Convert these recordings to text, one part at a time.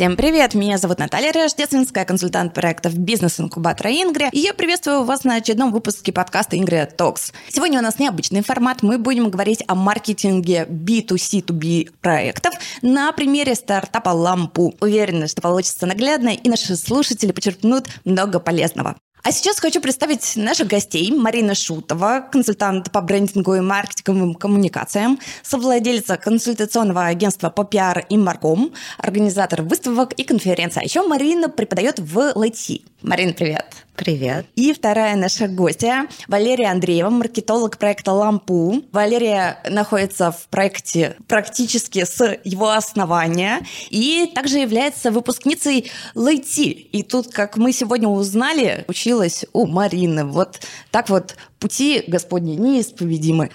Всем привет! Меня зовут Наталья Рождественская, консультант проектов бизнес-инкубатора Ингри. И я приветствую вас на очередном выпуске подкаста Ингри Talks. Сегодня у нас необычный формат. Мы будем говорить о маркетинге B2C2B проектов на примере стартапа Лампу. Уверена, что получится наглядно, и наши слушатели почерпнут много полезного. А сейчас хочу представить наших гостей. Марина Шутова, консультант по брендингу и маркетинговым коммуникациям, совладельца консультационного агентства по пиар и марком, организатор выставок и конференций. А еще Марина преподает в ЛАЙТИ. Марина, привет. Привет. И вторая наша гостья Валерия Андреева, маркетолог проекта «Лампу». Валерия находится в проекте практически с его основания и также является выпускницей ЛАЙТИ. И тут, как мы сегодня узнали, училась у Марины. Вот так вот пути Господни неисповедимы.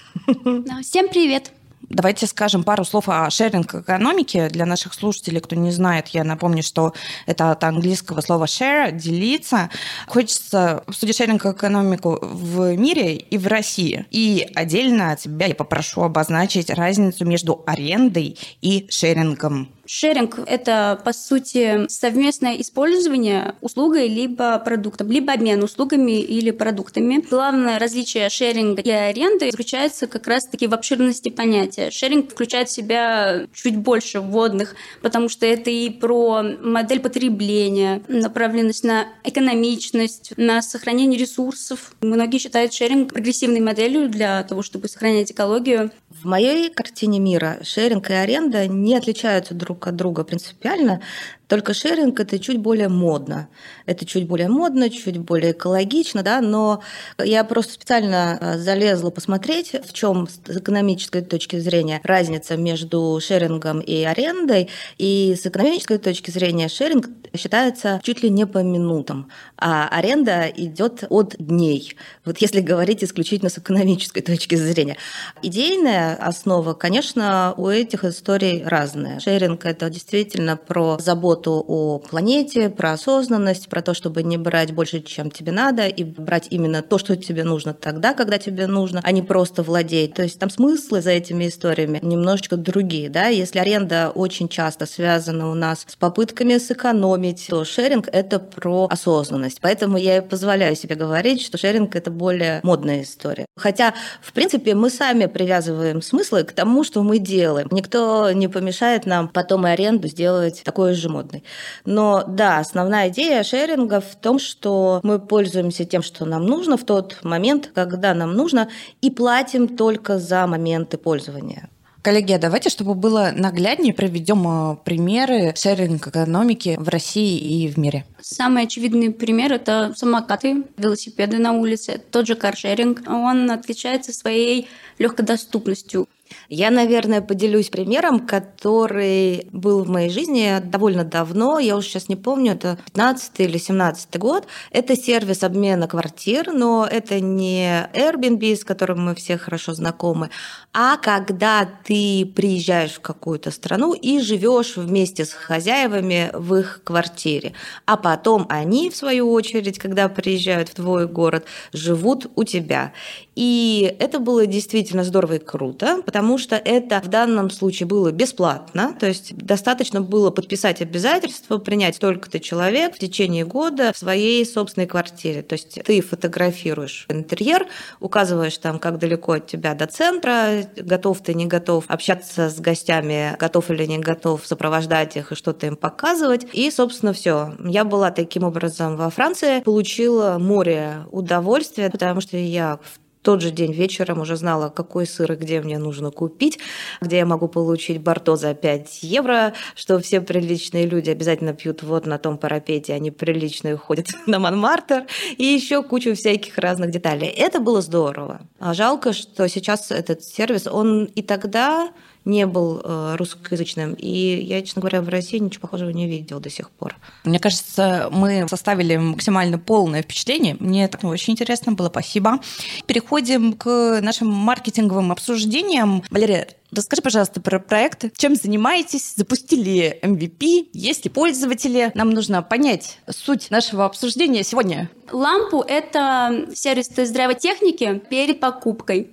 Всем привет. Давайте скажем пару слов о шеринг-экономике для наших слушателей, кто не знает. Я напомню, что это от английского слова share – делиться. Хочется обсудить шеринг-экономику в мире и в России. И отдельно от тебя я попрошу обозначить разницу между арендой и шерингом. Шеринг – это, по сути, совместное использование услугой либо продуктом, либо обмен услугами или продуктами. Главное различие шеринга и аренды заключается как раз-таки в обширности понятия. Шеринг включает в себя чуть больше вводных, потому что это и про модель потребления, направленность на экономичность, на сохранение ресурсов. Многие считают шеринг прогрессивной моделью для того, чтобы сохранять экологию. В моей картине мира шеринг и аренда не отличаются друг от друга принципиально, только шеринг это чуть более модно. Это чуть более модно, чуть более экологично, да, но я просто специально э, залезла посмотреть, в чем с экономической точки зрения разница между шерингом и арендой. И с экономической точки зрения шеринг считается чуть ли не по минутам, а аренда идет от дней. Вот если говорить исключительно с экономической точки зрения. Идейная основа, конечно, у этих историй разная. Шеринг это действительно про заботу заботу о планете, про осознанность, про то, чтобы не брать больше, чем тебе надо, и брать именно то, что тебе нужно тогда, когда тебе нужно, а не просто владеть. То есть там смыслы за этими историями немножечко другие. Да? Если аренда очень часто связана у нас с попытками сэкономить, то шеринг – это про осознанность. Поэтому я и позволяю себе говорить, что шеринг – это более модная история. Хотя, в принципе, мы сами привязываем смыслы к тому, что мы делаем. Никто не помешает нам потом и аренду сделать такой же модной свободной. Но да, основная идея шеринга в том, что мы пользуемся тем, что нам нужно в тот момент, когда нам нужно, и платим только за моменты пользования. Коллеги, а давайте, чтобы было нагляднее, проведем э, примеры шеринг-экономики в России и в мире. Самый очевидный пример – это самокаты, велосипеды на улице, тот же каршеринг. Он отличается своей легкодоступностью. Я, наверное, поделюсь примером, который был в моей жизни довольно давно. Я уже сейчас не помню, это 15 или 17 год. Это сервис обмена квартир, но это не Airbnb, с которым мы все хорошо знакомы, а когда ты приезжаешь в какую-то страну и живешь вместе с хозяевами в их квартире, а потом они, в свою очередь, когда приезжают в твой город, живут у тебя. И это было действительно здорово и круто, потому что это в данном случае было бесплатно, то есть достаточно было подписать обязательство, принять столько-то человек в течение года в своей собственной квартире. То есть ты фотографируешь интерьер, указываешь там, как далеко от тебя до центра, готов ты, не готов общаться с гостями, готов или не готов сопровождать их и что-то им показывать. И, собственно, все. Я была таким образом во Франции, получила море удовольствия, потому что я в тот же день вечером уже знала, какой сыр и где мне нужно купить, где я могу получить Барто за 5 евро, что все приличные люди обязательно пьют вот на том парапете, они приличные ходят на Монмартр, и еще кучу всяких разных деталей. Это было здорово. А жалко, что сейчас этот сервис, он и тогда не был э, русскоязычным. И я, честно говоря, в России ничего похожего не видел до сих пор. Мне кажется, мы составили максимально полное впечатление. Мне так очень интересно было. Спасибо. Переходим к нашим маркетинговым обсуждениям. Валерия, Расскажи, пожалуйста, про проект. Чем занимаетесь? Запустили MVP? Есть ли пользователи? Нам нужно понять суть нашего обсуждения сегодня. Лампу – это сервис тест-драйва техники перед покупкой.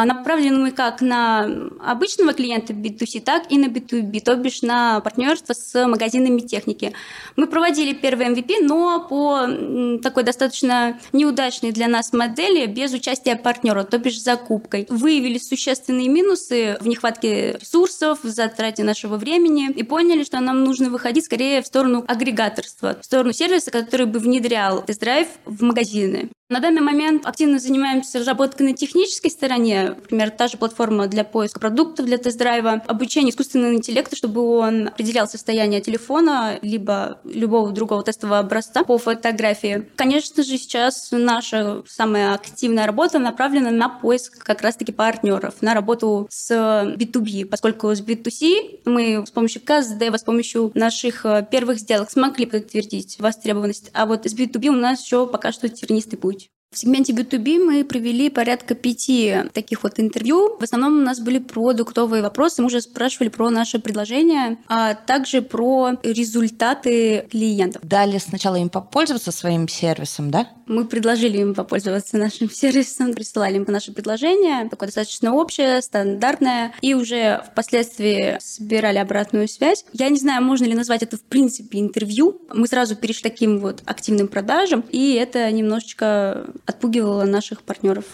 А направлены мы как на обычного клиента B2C, так и на B2B, то бишь на партнерство с магазинами техники. Мы проводили первый MVP, но по такой достаточно неудачной для нас модели, без участия партнера, то бишь закупкой. Выявили существенные минусы в нехватке ресурсов, в затрате нашего времени и поняли, что нам нужно выходить скорее в сторону агрегаторства, в сторону сервиса, который бы внедрял тест-драйв в магазины. На данный момент активно занимаемся разработкой на технической стороне. Например, та же платформа для поиска продуктов для тест-драйва, обучение искусственного интеллекта, чтобы он определял состояние телефона либо любого другого тестового образца по фотографии. Конечно же, сейчас наша самая активная работа направлена на поиск как раз-таки партнеров, на работу с B2B, поскольку с B2C мы с помощью КСД, с помощью наших э, первых сделок смогли подтвердить востребованность, а вот с B2B у нас еще пока что тернистый путь. В сегменте B2B мы провели порядка пяти таких вот интервью. В основном у нас были продуктовые вопросы. Мы уже спрашивали про наше предложение, а также про результаты клиентов. Дали сначала им попользоваться своим сервисом, да? Мы предложили им попользоваться нашим сервисом, присылали им наше предложение, такое достаточно общее, стандартное, и уже впоследствии собирали обратную связь. Я не знаю, можно ли назвать это в принципе интервью. Мы сразу перешли к таким вот активным продажам, и это немножечко отпугивало наших партнеров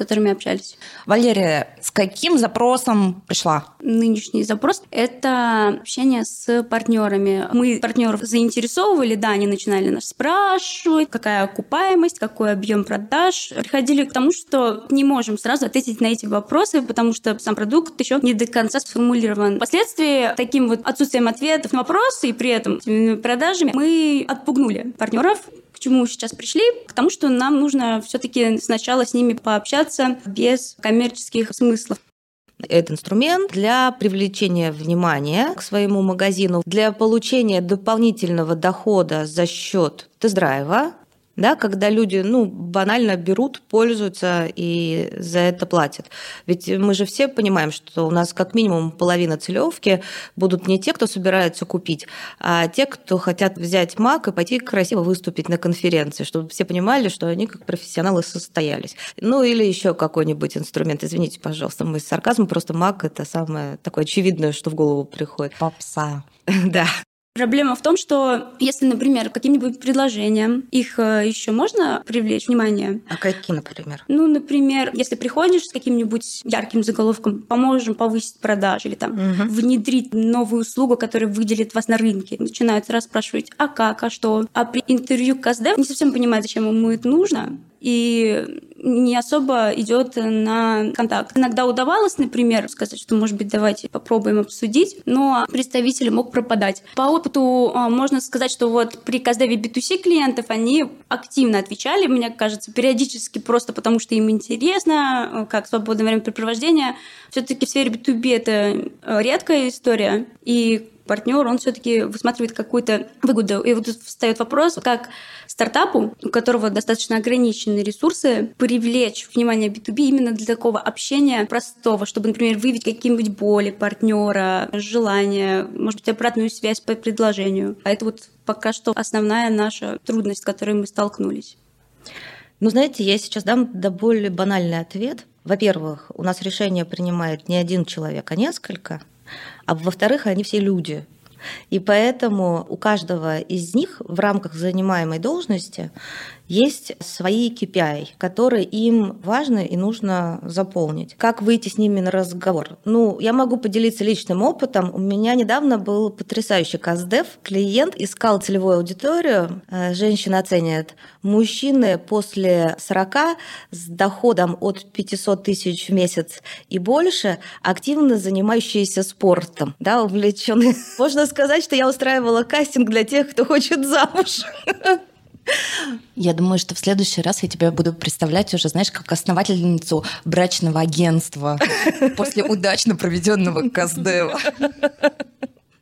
которыми общались. Валерия, с каким запросом пришла? Нынешний запрос – это общение с партнерами. Мы партнеров заинтересовывали, да, они начинали нас спрашивать, какая окупаемость, какой объем продаж. Приходили к тому, что не можем сразу ответить на эти вопросы, потому что сам продукт еще не до конца сформулирован. Впоследствии таким вот отсутствием ответов на вопросы и при этом продажами мы отпугнули партнеров, чему сейчас пришли? К тому, что нам нужно все-таки сначала с ними пообщаться без коммерческих смыслов. Это инструмент для привлечения внимания к своему магазину, для получения дополнительного дохода за счет тест-драйва, да, когда люди, ну, банально берут, пользуются и за это платят. Ведь мы же все понимаем, что у нас как минимум половина целевки будут не те, кто собирается купить, а те, кто хотят взять маг и пойти красиво выступить на конференции, чтобы все понимали, что они как профессионалы состоялись. Ну, или еще какой-нибудь инструмент. Извините, пожалуйста, мы сарказм, просто маг – это самое такое очевидное, что в голову приходит. Попса. Да. Проблема в том, что если, например, каким-нибудь предложением их э, еще можно привлечь внимание. А какие, например? Ну, например, если приходишь с каким-нибудь ярким заголовком, поможем повысить продажи или там угу. внедрить новую услугу, которая выделит вас на рынке, начинают расспрашивать, а как, а что. А при интервью КСД не совсем понимают, зачем ему это нужно и не особо идет на контакт. Иногда удавалось, например, сказать, что, может быть, давайте попробуем обсудить, но представитель мог пропадать. По опыту а, можно сказать, что вот при каздеве B2C клиентов они активно отвечали, мне кажется, периодически просто потому, что им интересно, как свободное времяпрепровождение. Все-таки в сфере B2B это редкая история, и партнер, он все-таки высматривает какую-то выгоду. И вот тут встает вопрос, как стартапу, у которого достаточно ограниченные ресурсы, привлечь внимание B2B именно для такого общения простого, чтобы, например, выявить какие-нибудь боли партнера, желания, может быть, обратную связь по предложению. А это вот пока что основная наша трудность, с которой мы столкнулись. Ну, знаете, я сейчас дам до более банальный ответ. Во-первых, у нас решение принимает не один человек, а несколько. А во-вторых, они все люди. И поэтому у каждого из них в рамках занимаемой должности есть свои KPI, которые им важно и нужно заполнить. Как выйти с ними на разговор? Ну, я могу поделиться личным опытом. У меня недавно был потрясающий КАЗДЕВ. Клиент искал целевую аудиторию. Э, женщина оценивает. Мужчины после 40 с доходом от 500 тысяч в месяц и больше, активно занимающиеся спортом, да, увлеченные. Можно сказать, что я устраивала кастинг для тех, кто хочет замуж. Я думаю, что в следующий раз я тебя буду представлять уже, знаешь, как основательницу брачного агентства после удачно проведенного Каздева.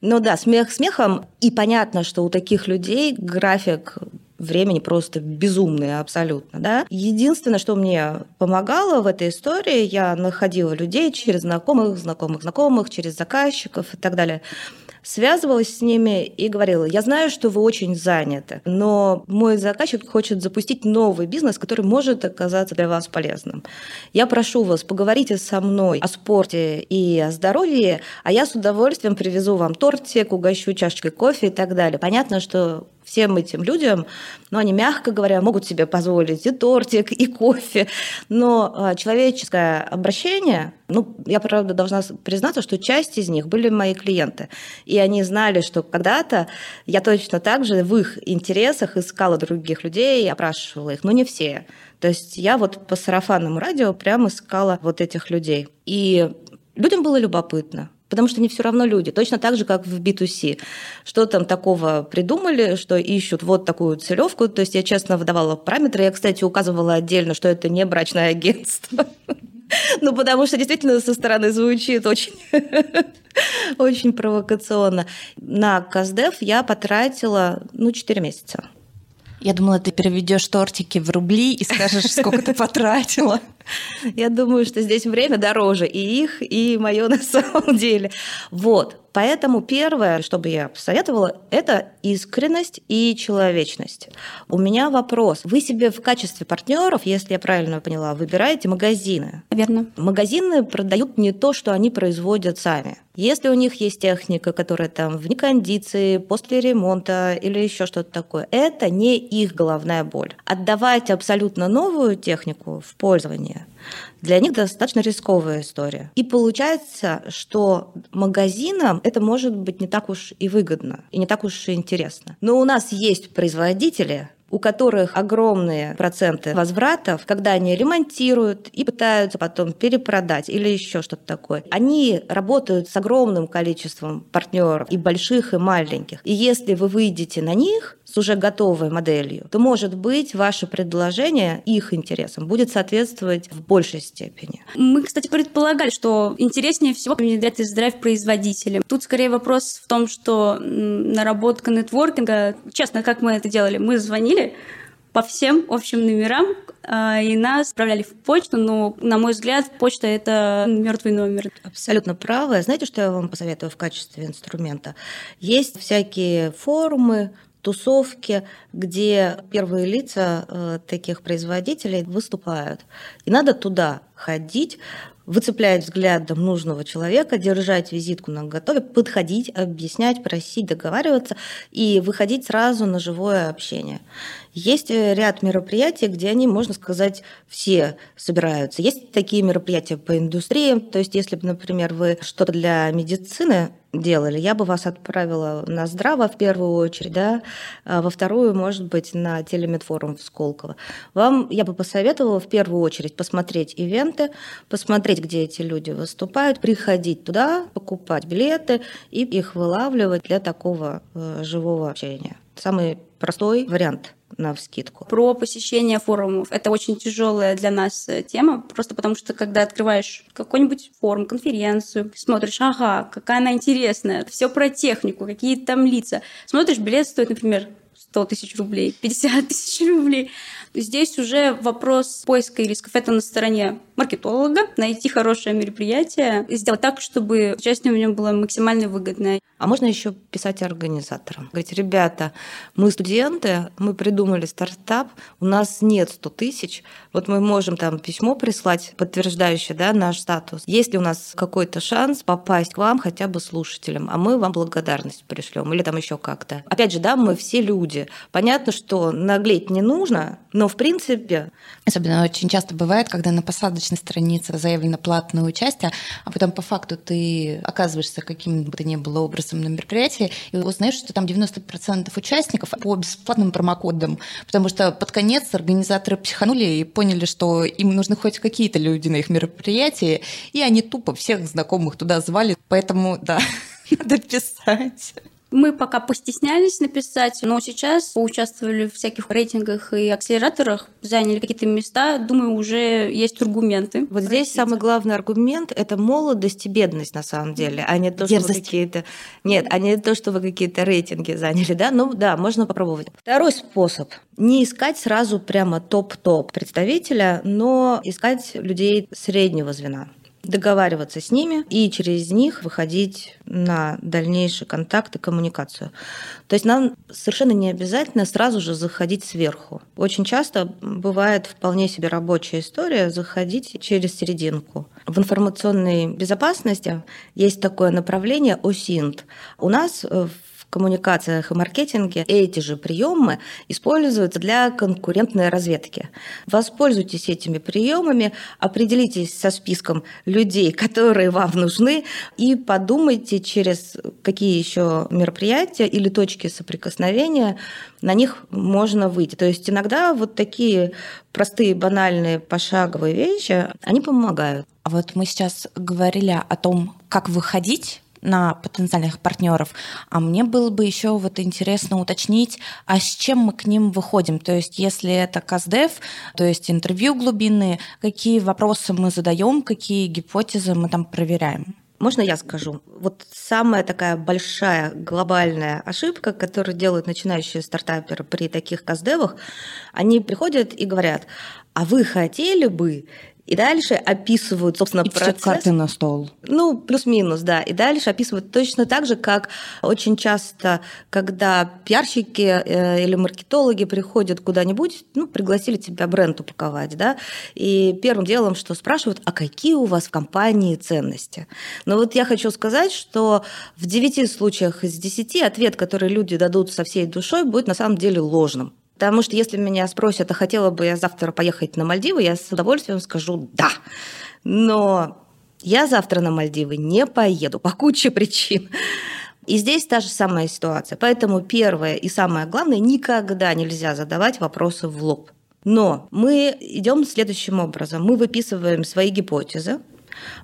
Ну да, смех смехом. И понятно, что у таких людей график времени просто безумный абсолютно. Да? Единственное, что мне помогало в этой истории, я находила людей через знакомых, знакомых, знакомых, через заказчиков и так далее связывалась с ними и говорила, я знаю, что вы очень заняты, но мой заказчик хочет запустить новый бизнес, который может оказаться для вас полезным. Я прошу вас, поговорите со мной о спорте и о здоровье, а я с удовольствием привезу вам тортик, угощу чашечкой кофе и так далее. Понятно, что всем этим людям, ну, они, мягко говоря, могут себе позволить и тортик, и кофе, но а, человеческое обращение, ну, я, правда, должна признаться, что часть из них были мои клиенты, и они знали, что когда-то я точно так же в их интересах искала других людей, опрашивала их, но не все. То есть я вот по сарафанному радио прямо искала вот этих людей. И людям было любопытно потому что они все равно люди, точно так же, как в B2C. Что там такого придумали, что ищут вот такую целевку, то есть я честно выдавала параметры, я, кстати, указывала отдельно, что это не брачное агентство. Ну, потому что действительно со стороны звучит очень, очень провокационно. На Каздев я потратила, ну, 4 месяца. Я думала, ты переведешь тортики в рубли и скажешь, сколько ты потратила. Я думаю, что здесь время дороже и их, и мое на самом деле. Вот. Поэтому первое, что бы я посоветовала, это искренность и человечность. У меня вопрос. Вы себе в качестве партнеров, если я правильно поняла, выбираете магазины? Верно. Магазины продают не то, что они производят сами. Если у них есть техника, которая там вне кондиции, после ремонта или еще что-то такое, это не их головная боль. Отдавать абсолютно новую технику в пользование для них достаточно рисковая история. И получается, что магазинам это может быть не так уж и выгодно, и не так уж и интересно. Но у нас есть производители, у которых огромные проценты возвратов, когда они ремонтируют и пытаются потом перепродать или еще что-то такое. Они работают с огромным количеством партнеров, и больших, и маленьких. И если вы выйдете на них с уже готовой моделью, то, может быть, ваше предложение их интересам будет соответствовать в большей степени. Мы, кстати, предполагали, что интереснее всего внедрять тест-драйв производителям. Тут скорее вопрос в том, что наработка нетворкинга, честно, как мы это делали, мы звонили звонили по всем общим номерам, а, и нас отправляли в почту, но, на мой взгляд, почта – это мертвый номер. Абсолютно правы. Знаете, что я вам посоветую в качестве инструмента? Есть всякие форумы, тусовки, где первые лица э, таких производителей выступают. И надо туда ходить, выцеплять взглядом нужного человека, держать визитку на готове, подходить, объяснять, просить, договариваться и выходить сразу на живое общение. Есть э, ряд мероприятий, где они, можно сказать, все собираются. Есть такие мероприятия по индустрии, то есть если бы, например, вы что-то для медицины делали, я бы вас отправила на Здраво в первую очередь, да, а во вторую, может быть, на телемедфорум в Сколково. Вам я бы посоветовала в первую очередь посмотреть ивенты, посмотреть, где эти люди выступают, приходить туда, покупать билеты и их вылавливать для такого э, живого общения. Самый простой вариант – на вскидку. Про посещение форумов. Это очень тяжелая для нас э, тема, просто потому что когда открываешь какой-нибудь форум, конференцию, смотришь, ага, какая она интересная, все про технику, какие там лица. Смотришь, билет стоит, например, 100 тысяч рублей, 50 тысяч рублей. Здесь уже вопрос поиска рисков. Это на стороне маркетолога, найти хорошее мероприятие, сделать так, чтобы участие в нем было максимально выгодное. А можно еще писать организаторам. Говорить, ребята, мы студенты, мы придумали стартап, у нас нет 100 тысяч, вот мы можем там письмо прислать, подтверждающее да, наш статус. Есть ли у нас какой-то шанс попасть к вам хотя бы слушателям, а мы вам благодарность пришлем или там еще как-то. Опять же, да, мы все люди. Понятно, что наглеть не нужно, но в принципе... Особенно очень часто бывает, когда на посадочной странице заявлено платное участие, а потом по факту ты оказываешься каким бы то ни было образом на мероприятии и узнаешь, что там 90% участников по бесплатным промокодам, потому что под конец организаторы психанули и поняли, что им нужны хоть какие-то люди на их мероприятии, и они тупо всех знакомых туда звали. Поэтому, да, надо писать. Мы пока постеснялись написать, но сейчас поучаствовали в всяких рейтингах и акселераторах, заняли какие-то места. Думаю, уже есть аргументы. Вот здесь самый главный аргумент – это молодость и бедность на самом деле, а не то, что Дерзость. вы какие-то… Нет, а не то, что вы какие-то рейтинги заняли, да? Ну да, можно попробовать. Второй способ – не искать сразу прямо топ-топ представителя, но искать людей среднего звена. Договариваться с ними и через них выходить на дальнейший контакт и коммуникацию. То есть нам совершенно не обязательно сразу же заходить сверху. Очень часто бывает вполне себе рабочая история заходить через серединку. В информационной безопасности есть такое направление OSINT. У нас в коммуникациях и маркетинге эти же приемы используются для конкурентной разведки. Воспользуйтесь этими приемами, определитесь со списком людей, которые вам нужны, и подумайте, через какие еще мероприятия или точки соприкосновения на них можно выйти. То есть иногда вот такие простые, банальные, пошаговые вещи, они помогают. А вот мы сейчас говорили о том, как выходить на потенциальных партнеров. А мне было бы еще вот интересно уточнить, а с чем мы к ним выходим? То есть, если это КАЗДЕФ, то есть интервью глубинные, какие вопросы мы задаем, какие гипотезы мы там проверяем? Можно я скажу? Вот самая такая большая глобальная ошибка, которую делают начинающие стартаперы при таких каздевах, они приходят и говорят, а вы хотели бы и дальше описывают, собственно, и процесс. Карты на стол. Ну, плюс-минус, да. И дальше описывают точно так же, как очень часто, когда пиарщики э, или маркетологи приходят куда-нибудь, ну, пригласили тебя бренд упаковать, да, и первым делом, что спрашивают, а какие у вас в компании ценности? Но вот я хочу сказать, что в 9 случаях из 10 ответ, который люди дадут со всей душой, будет на самом деле ложным. Потому что если меня спросят, а хотела бы я завтра поехать на Мальдивы, я с удовольствием скажу «да». Но я завтра на Мальдивы не поеду по куче причин. И здесь та же самая ситуация. Поэтому первое и самое главное, никогда нельзя задавать вопросы в лоб. Но мы идем следующим образом. Мы выписываем свои гипотезы.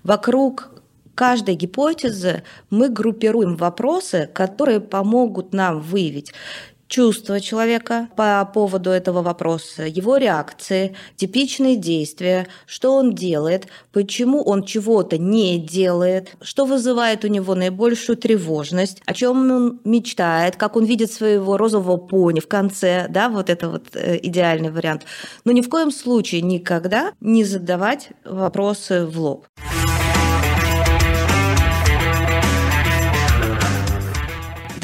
Вокруг каждой гипотезы мы группируем вопросы, которые помогут нам выявить чувства человека по поводу этого вопроса, его реакции, типичные действия, что он делает, почему он чего-то не делает, что вызывает у него наибольшую тревожность, о чем он мечтает, как он видит своего розового пони в конце, да, вот это вот э, идеальный вариант. Но ни в коем случае никогда не задавать вопросы в лоб.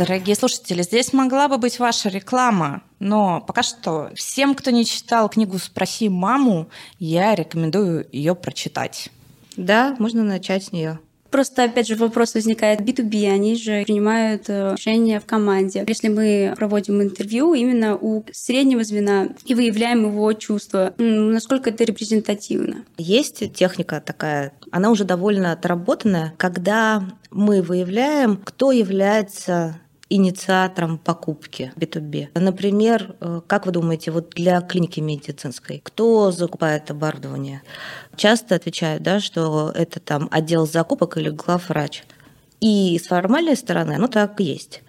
Дорогие слушатели, здесь могла бы быть ваша реклама, но пока что всем, кто не читал книгу «Спроси маму», я рекомендую ее прочитать. Да, можно начать с нее. Просто, опять же, вопрос возникает B2B, они же принимают э, решения в команде. Если мы проводим интервью именно у среднего звена и выявляем его чувства, насколько это репрезентативно? Есть техника такая, она уже довольно отработанная, когда мы выявляем, кто является инициатором покупки B2B. Например, э, как вы думаете, вот для клиники медицинской, кто закупает оборудование? Часто отвечают, да, что это там отдел закупок или главврач. И с формальной стороны, ну так и есть.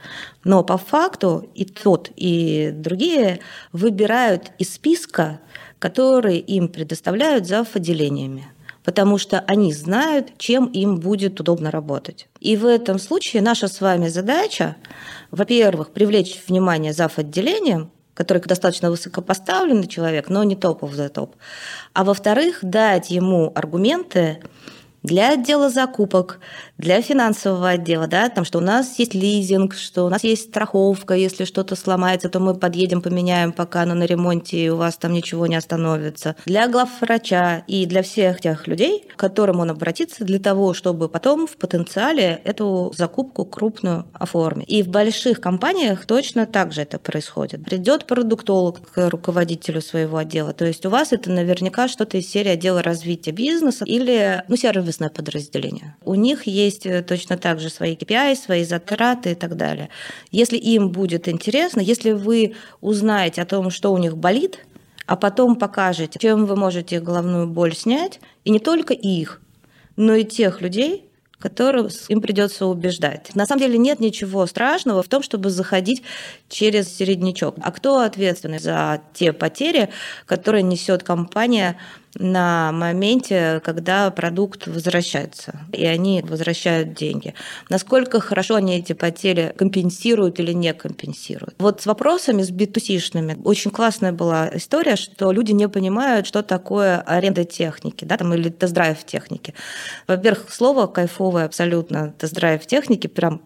Но по факту и тот, и другие выбирают из списка, который им предоставляют за отделениями потому что они знают, чем им будет удобно работать. И в этом случае наша с вами задача, во-первых, привлечь внимание зав. отделением, который достаточно высокопоставленный человек, но не топов за топ. А во-вторых, дать ему аргументы, для отдела закупок, для финансового отдела, да, там, что у нас есть лизинг, что у нас есть страховка, если что-то сломается, то мы подъедем, поменяем, пока оно на ремонте, и у вас там ничего не остановится. Для главврача и для всех тех людей, к которым он обратится для того, чтобы потом в потенциале эту закупку крупную оформить. И в больших компаниях точно так же это происходит. Придет продуктолог к руководителю своего отдела, то есть у вас это наверняка что-то из серии отдела развития бизнеса или ну, сервис сервисное подразделение. У них есть э, точно так же свои KPI, свои затраты и так далее. Если им будет интересно, если вы узнаете о том, что у них болит, а потом покажете, чем вы можете головную боль снять, и не только их, но и тех людей, которых им придется убеждать. На самом деле нет ничего страшного в том, чтобы заходить через середнячок. А кто ответственный за те потери, которые несет компания на моменте, когда продукт возвращается, и они возвращают деньги. Насколько хорошо они эти потери компенсируют или не компенсируют. Вот с вопросами, с B2C-шными, очень классная была история, что люди не понимают, что такое аренда техники, да, там, или тест-драйв техники. Во-первых, слово кайфовое абсолютно, тест-драйв техники, прям,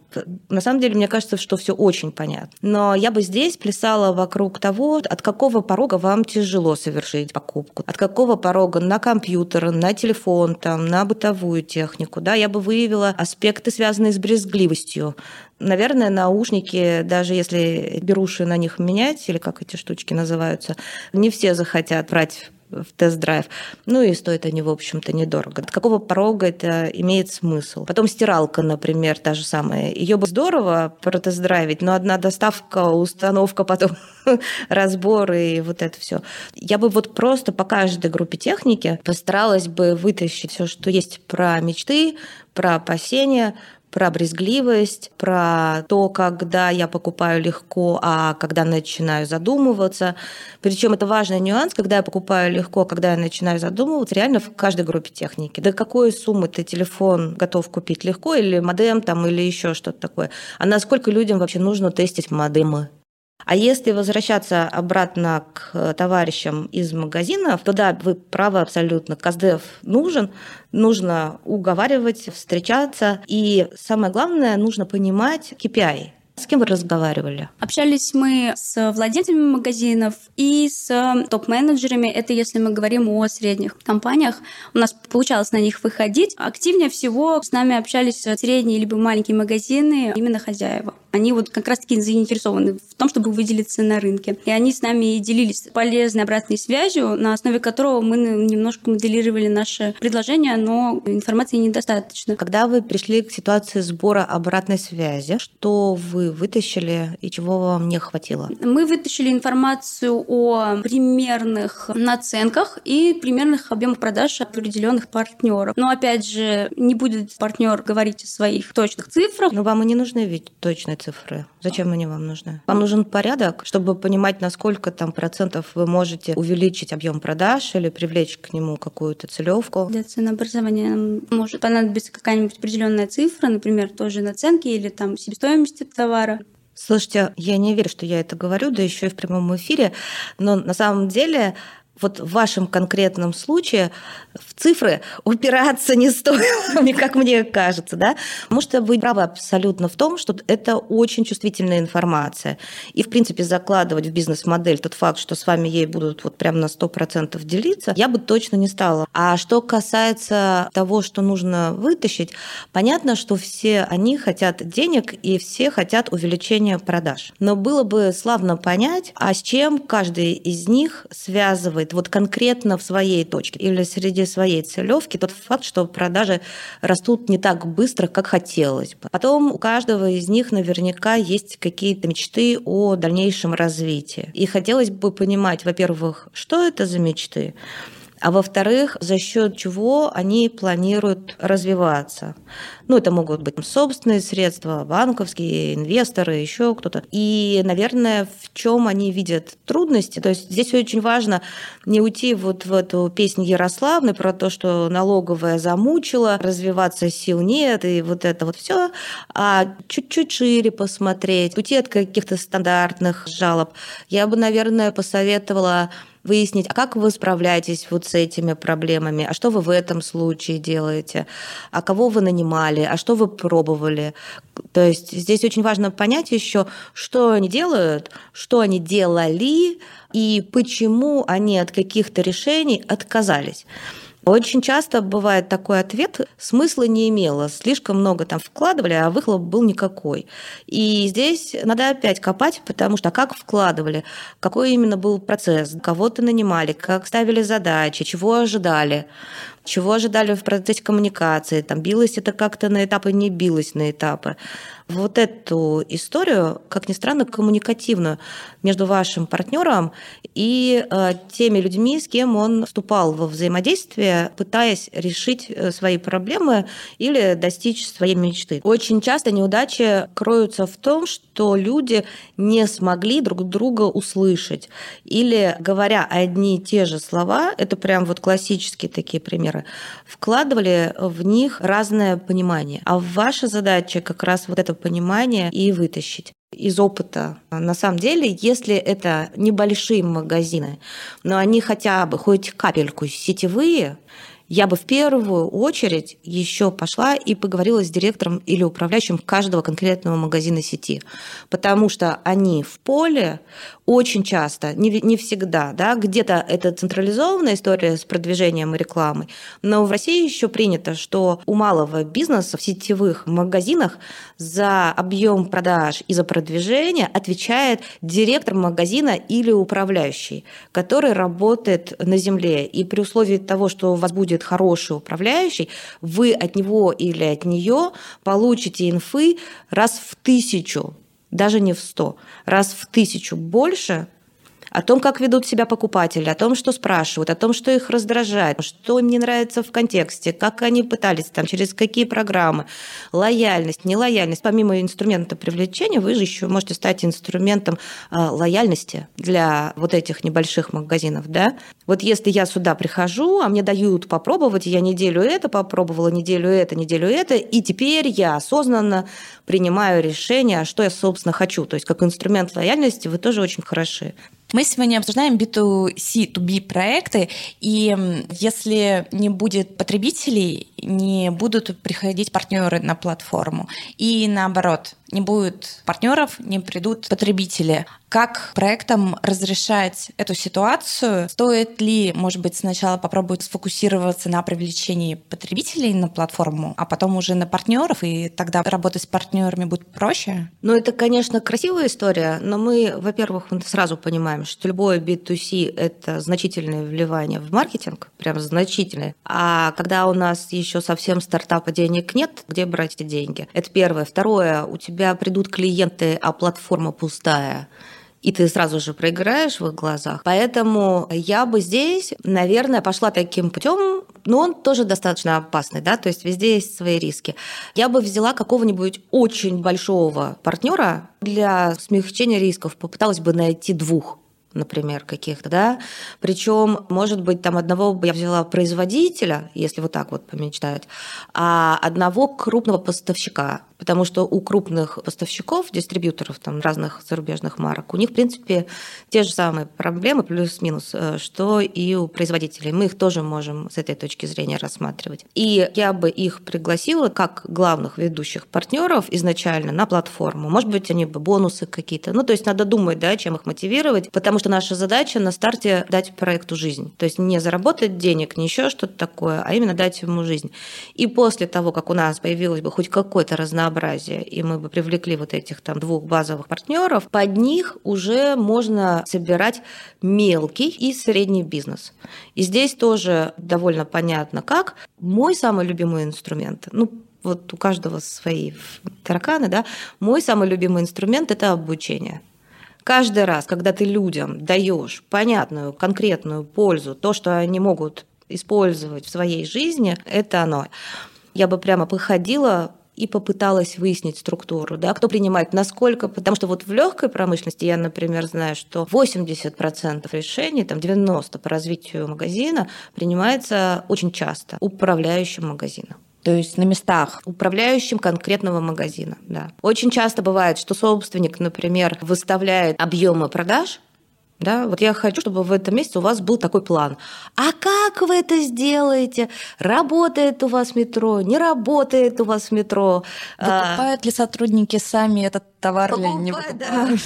на самом деле, мне кажется, что все очень понятно. Но я бы здесь плясала вокруг того, от какого порога вам тяжело совершить покупку, от какого порога порога на компьютер, на телефон, там, на бытовую технику. Да, я бы выявила аспекты, связанные с брезгливостью. Наверное, наушники, даже если беруши на них менять, или как эти штучки называются, не все захотят брать в тест-драйв. Ну и стоят они, в общем-то, недорого. До какого порога это имеет смысл? Потом стиралка, например, та же самая. Ее бы здорово протест-драйвить, но одна доставка, установка, потом разбор и вот это все. Я бы вот просто по каждой группе техники постаралась бы вытащить все, что есть про мечты, про опасения, про брезгливость, про то, когда я покупаю легко, а когда начинаю задумываться. Причем это важный нюанс, когда я покупаю легко, когда я начинаю задумываться, реально в каждой группе техники. До какой суммы ты телефон готов купить легко, или модем там, или еще что-то такое. А насколько людям вообще нужно тестить модемы? А если возвращаться обратно к товарищам из магазинов, то да, вы правы абсолютно. Каздев нужен, нужно уговаривать, встречаться. И самое главное, нужно понимать KPI. С кем вы разговаривали? Общались мы с владельцами магазинов и с топ-менеджерами. Это если мы говорим о средних компаниях. У нас получалось на них выходить. Активнее всего с нами общались средние либо маленькие магазины, именно хозяева. Они вот как раз-таки заинтересованы в том, чтобы выделиться на рынке. И они с нами делились полезной обратной связью, на основе которого мы немножко моделировали наше предложение, но информации недостаточно. Когда вы пришли к ситуации сбора обратной связи, что вы вытащили и чего вам не хватило? Мы вытащили информацию о примерных наценках и примерных объемах продаж определенных партнеров. Но опять же, не будет партнер говорить о своих точных цифрах. Но вам и не нужны ведь точные цифры. Зачем они вам нужны? Вам нужен порядок, чтобы понимать, насколько там процентов вы можете увеличить объем продаж или привлечь к нему какую-то целевку. Для ценообразования может понадобиться какая-нибудь определенная цифра, например, тоже наценки или там себестоимости товара. Слушайте, я не верю, что я это говорю, да еще и в прямом эфире, но на самом деле вот в вашем конкретном случае в цифры упираться не стоит, как мне кажется, да? Потому что вы правы абсолютно в том, что это очень чувствительная информация. И, в принципе, закладывать в бизнес-модель тот факт, что с вами ей будут вот прям на 100% делиться, я бы точно не стала. А что касается того, что нужно вытащить, понятно, что все они хотят денег и все хотят увеличения продаж. Но было бы славно понять, а с чем каждый из них связывает делает вот конкретно в своей точке или среди своей целевки тот факт, что продажи растут не так быстро, как хотелось бы. Потом у каждого из них наверняка есть какие-то мечты о дальнейшем развитии. И хотелось бы понимать, во-первых, что это за мечты, а во-вторых, за счет чего они планируют развиваться. Ну, это могут быть собственные средства, банковские, инвесторы, еще кто-то. И, наверное, в чем они видят трудности. То есть здесь очень важно не уйти вот в эту песню Ярославны про то, что налоговая замучила, развиваться сил нет, и вот это вот все, а чуть-чуть шире посмотреть, уйти от каких-то стандартных жалоб. Я бы, наверное, посоветовала выяснить, а как вы справляетесь вот с этими проблемами, а что вы в этом случае делаете, а кого вы нанимали, а что вы пробовали. То есть здесь очень важно понять еще, что они делают, что они делали и почему они от каких-то решений отказались. Очень часто бывает такой ответ, смысла не имело, слишком много там вкладывали, а выхлоп был никакой. И здесь надо опять копать, потому что а как вкладывали, какой именно был процесс, кого-то нанимали, как ставили задачи, чего ожидали чего ожидали в процессе коммуникации, там билось это как-то на этапы, не билось на этапы. Вот эту историю, как ни странно, коммуникативную между вашим партнером и э, теми людьми, с кем он вступал во взаимодействие, пытаясь решить э, свои проблемы или достичь своей мечты. Очень часто неудачи кроются в том, что люди не смогли друг друга услышать. Или, говоря одни и те же слова, это прям вот классические такие примеры, вкладывали в них разное понимание. А ваша задача как раз вот это понимание и вытащить из опыта. На самом деле, если это небольшие магазины, но они хотя бы хоть капельку сетевые, я бы в первую очередь еще пошла и поговорила с директором или управляющим каждого конкретного магазина сети, потому что они в поле очень часто, не, не всегда, да, где-то это централизованная история с продвижением и рекламой, но в России еще принято, что у малого бизнеса в сетевых магазинах за объем продаж и за продвижение отвечает директор магазина или управляющий, который работает на земле. И при условии того, что у вас будет хороший управляющий, вы от него или от нее получите инфы раз в тысячу даже не в 100, раз в тысячу больше о том, как ведут себя покупатели, о том, что спрашивают, о том, что их раздражает, что им не нравится в контексте, как они пытались там, через какие программы, лояльность, нелояльность. Помимо инструмента привлечения, вы же еще можете стать инструментом а, лояльности для вот этих небольших магазинов. Да? Вот если я сюда прихожу, а мне дают попробовать, я неделю это попробовала, неделю это, неделю это, и теперь я осознанно принимаю решение, что я, собственно, хочу. То есть как инструмент лояльности вы тоже очень хороши. Мы сегодня обсуждаем B2C, 2B проекты, и если не будет потребителей, не будут приходить партнеры на платформу. И наоборот, не будет партнеров, не придут потребители. Как проектам разрешать эту ситуацию? Стоит ли, может быть, сначала попробовать сфокусироваться на привлечении потребителей на платформу, а потом уже на партнеров, и тогда работать с партнерами будет проще? Ну, это, конечно, красивая история, но мы, во-первых, сразу понимаем, что любое B2C – это значительное вливание в маркетинг, прям значительное. А когда у нас еще совсем стартапа денег нет, где брать эти деньги? Это первое. Второе, у тебя тебя придут клиенты, а платформа пустая, и ты сразу же проиграешь в их глазах. Поэтому я бы здесь, наверное, пошла таким путем, но он тоже достаточно опасный, да, то есть везде есть свои риски. Я бы взяла какого-нибудь очень большого партнера для смягчения рисков, попыталась бы найти двух например, каких-то, да. Причем, может быть, там одного я взяла производителя, если вот так вот помечтать, а одного крупного поставщика потому что у крупных поставщиков, дистрибьюторов там, разных зарубежных марок, у них, в принципе, те же самые проблемы, плюс-минус, э, что и у производителей. Мы их тоже можем с этой точки зрения рассматривать. И я бы их пригласила как главных ведущих партнеров изначально на платформу. Может быть, они бы бонусы какие-то. Ну, то есть надо думать, да, чем их мотивировать, потому что наша задача на старте дать проекту жизнь. То есть не заработать денег, не еще что-то такое, а именно дать ему жизнь. И после того, как у нас появилось бы хоть какое-то разнообразие разнообразие, и мы бы привлекли вот этих там двух базовых партнеров, под них уже можно собирать мелкий и средний бизнес. И здесь тоже довольно понятно, как. Мой самый любимый инструмент, ну, вот у каждого свои тараканы, да, мой самый любимый инструмент – это обучение. Каждый раз, когда ты людям даешь понятную, конкретную пользу, то, что они могут использовать в своей жизни, это оно. Я бы прямо походила и попыталась выяснить структуру, да, кто принимает, насколько, потому что вот в легкой промышленности я, например, знаю, что 80% решений, там 90% по развитию магазина принимается очень часто управляющим магазином. То есть на местах. Управляющим конкретного магазина, да. Очень часто бывает, что собственник, например, выставляет объемы продаж, да, вот я хочу, чтобы в этом месяце у вас был такой план. А как вы это сделаете? Работает у вас метро? Не работает у вас метро? А, Покупают ли сотрудники сами этот товар Покупают, или не покупают?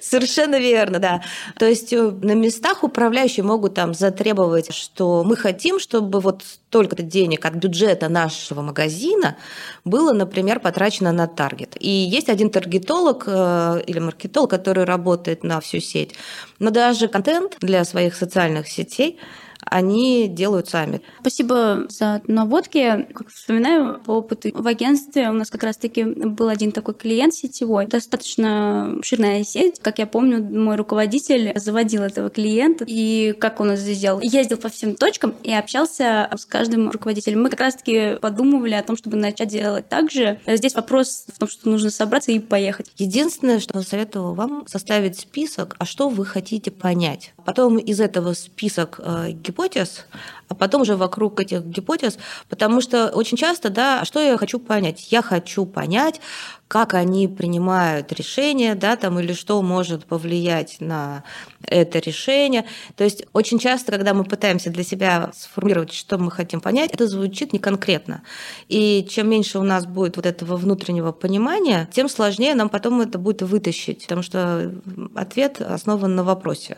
Совершенно верно, да. То есть э, на местах управляющие могут там затребовать, что мы хотим, чтобы вот столько-то денег от бюджета нашего магазина было, например, потрачено на таргет. И есть один таргетолог э, или маркетолог, который работает на всю сеть. Но даже контент для своих социальных сетей они делают сами. Спасибо за наводки. Как вспоминаю по опыту в агентстве, у нас как раз-таки был один такой клиент сетевой, достаточно обширная сеть. Как я помню, мой руководитель заводил этого клиента, и как он это сделал? Ездил по всем точкам и общался с каждым руководителем. Мы как раз-таки подумывали о том, чтобы начать делать так же. Здесь вопрос в том, что нужно собраться и поехать. Единственное, что советовала вам, составить список, а что вы хотите понять. Потом из этого список э, гипотез, а потом уже вокруг этих гипотез, потому что очень часто, да, что я хочу понять? Я хочу понять, как они принимают решения, да, там, или что может повлиять на это решение. То есть очень часто, когда мы пытаемся для себя сформулировать, что мы хотим понять, это звучит не конкретно. И чем меньше у нас будет вот этого внутреннего понимания, тем сложнее нам потом это будет вытащить, потому что ответ основан на вопросе.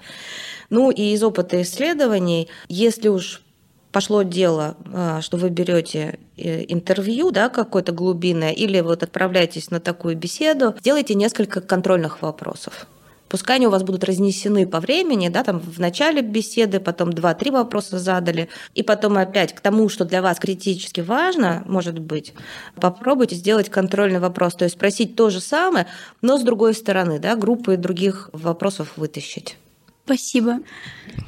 Ну и из опыта исследований, если уж пошло дело, а, что вы берете э, интервью, да, какое-то глубинное, или вот отправляетесь на такую беседу, делайте несколько контрольных вопросов. Пускай они у вас будут разнесены по времени, да, там в начале беседы, потом два-три вопроса задали, и потом опять к тому, что для вас критически важно, может быть, попробуйте сделать контрольный вопрос, то есть спросить то же самое, но с другой стороны, да, группы других вопросов вытащить. Спасибо.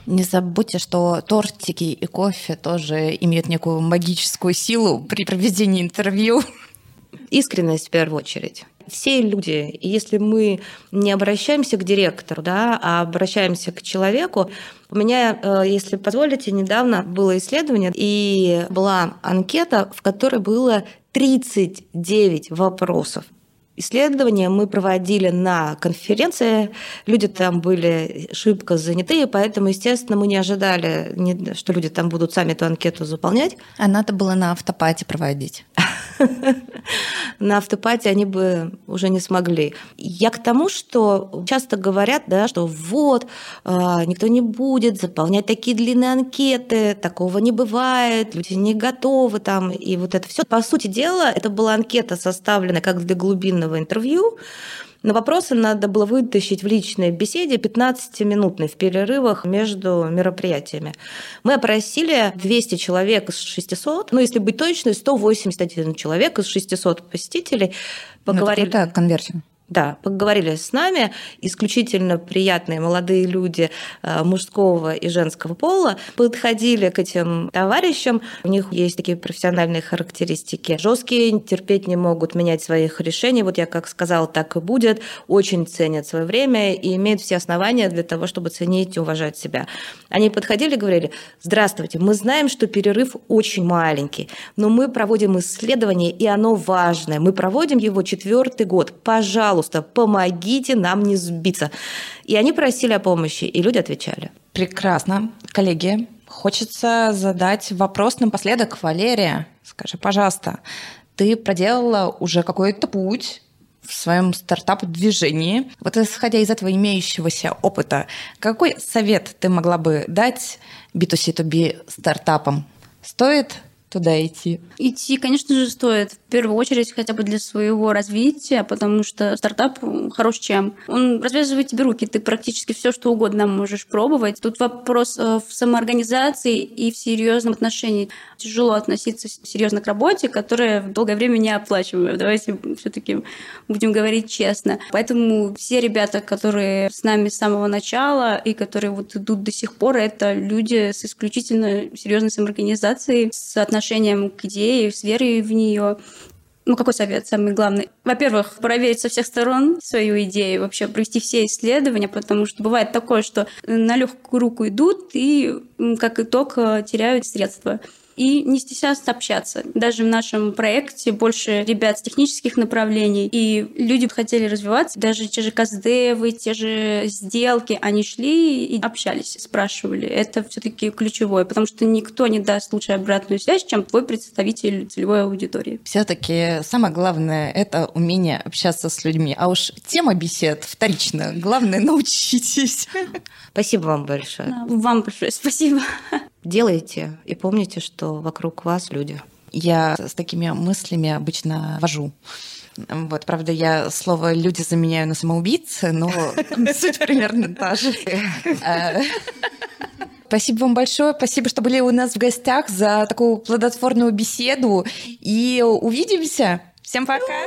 Не забудьте, что тортики и кофе тоже имеют некую магическую силу при проведении интервью. Искренность в первую очередь. Все люди, и если мы не обращаемся к директору, да, а обращаемся к человеку, у меня, э, если позволите, недавно было исследование, и была анкета, в которой было 39 вопросов. Исследования мы проводили на конференции, люди там были шибко заняты, поэтому, естественно, мы не ожидали, что люди там будут сами эту анкету заполнять. А надо было на автопате проводить. На автопате они бы уже не смогли. Я к тому, что часто говорят, да, что вот, а, никто не будет заполнять такие длинные анкеты, такого не бывает, люди не готовы там, и вот это все. По сути дела, это была анкета, составлена как для глубинного интервью, на вопросы надо было вытащить в личной беседе 15-минутной в перерывах между мероприятиями. Мы опросили 200 человек из 600, ну, если быть точной, 181 человек из 600 посетителей. Поговорили... Ну, это конверсия. Да, поговорили с нами, исключительно приятные молодые люди э, мужского и женского пола, подходили к этим товарищам, у них есть такие профессиональные характеристики. Жесткие, терпеть не могут менять своих решений, вот я как сказала, так и будет, очень ценят свое время и имеют все основания для того, чтобы ценить и уважать себя. Они подходили и говорили, здравствуйте, мы знаем, что перерыв очень маленький, но мы проводим исследование, и оно важное, мы проводим его четвертый год, пожалуйста, пожалуйста, помогите нам не сбиться. И они просили о помощи, и люди отвечали. Прекрасно. Коллеги, хочется задать вопрос напоследок. Валерия, скажи, пожалуйста, ты проделала уже какой-то путь в своем стартап-движении. Вот исходя из этого имеющегося опыта, какой совет ты могла бы дать B2C2B стартапам? Стоит туда идти? Идти, конечно же, стоит. В первую очередь хотя бы для своего развития, потому что стартап хорош чем? Он развязывает тебе руки, ты практически все, что угодно можешь пробовать. Тут вопрос э, в самоорганизации и в серьезном отношении. Тяжело относиться серьезно к работе, которая в долгое время не оплачиваемая. Давайте все-таки будем говорить честно. Поэтому все ребята, которые с нами с самого начала и которые вот идут до сих пор, это люди с исключительно серьезной самоорганизацией, с отношением отношением к идее, с верой в нее. Ну, какой совет самый главный? Во-первых, проверить со всех сторон свою идею, вообще провести все исследования, потому что бывает такое, что на легкую руку идут и, как итог, теряют средства и не стесняться общаться. Даже в нашем проекте больше ребят с технических направлений, и люди хотели развиваться. Даже те же каздевы, те же сделки, они шли и общались, спрашивали. Это все таки ключевое, потому что никто не даст лучше обратную связь, чем твой представитель целевой аудитории. все таки самое главное — это умение общаться с людьми. А уж тема бесед вторично. Главное — научитесь. Спасибо вам большое. Да, вам большое спасибо делайте и помните, что вокруг вас люди. Я с такими мыслями обычно вожу. Вот, правда, я слово «люди» заменяю на «самоубийцы», но суть примерно та же. Спасибо вам большое. Спасибо, что были у нас в гостях за такую плодотворную беседу. И увидимся. Всем пока.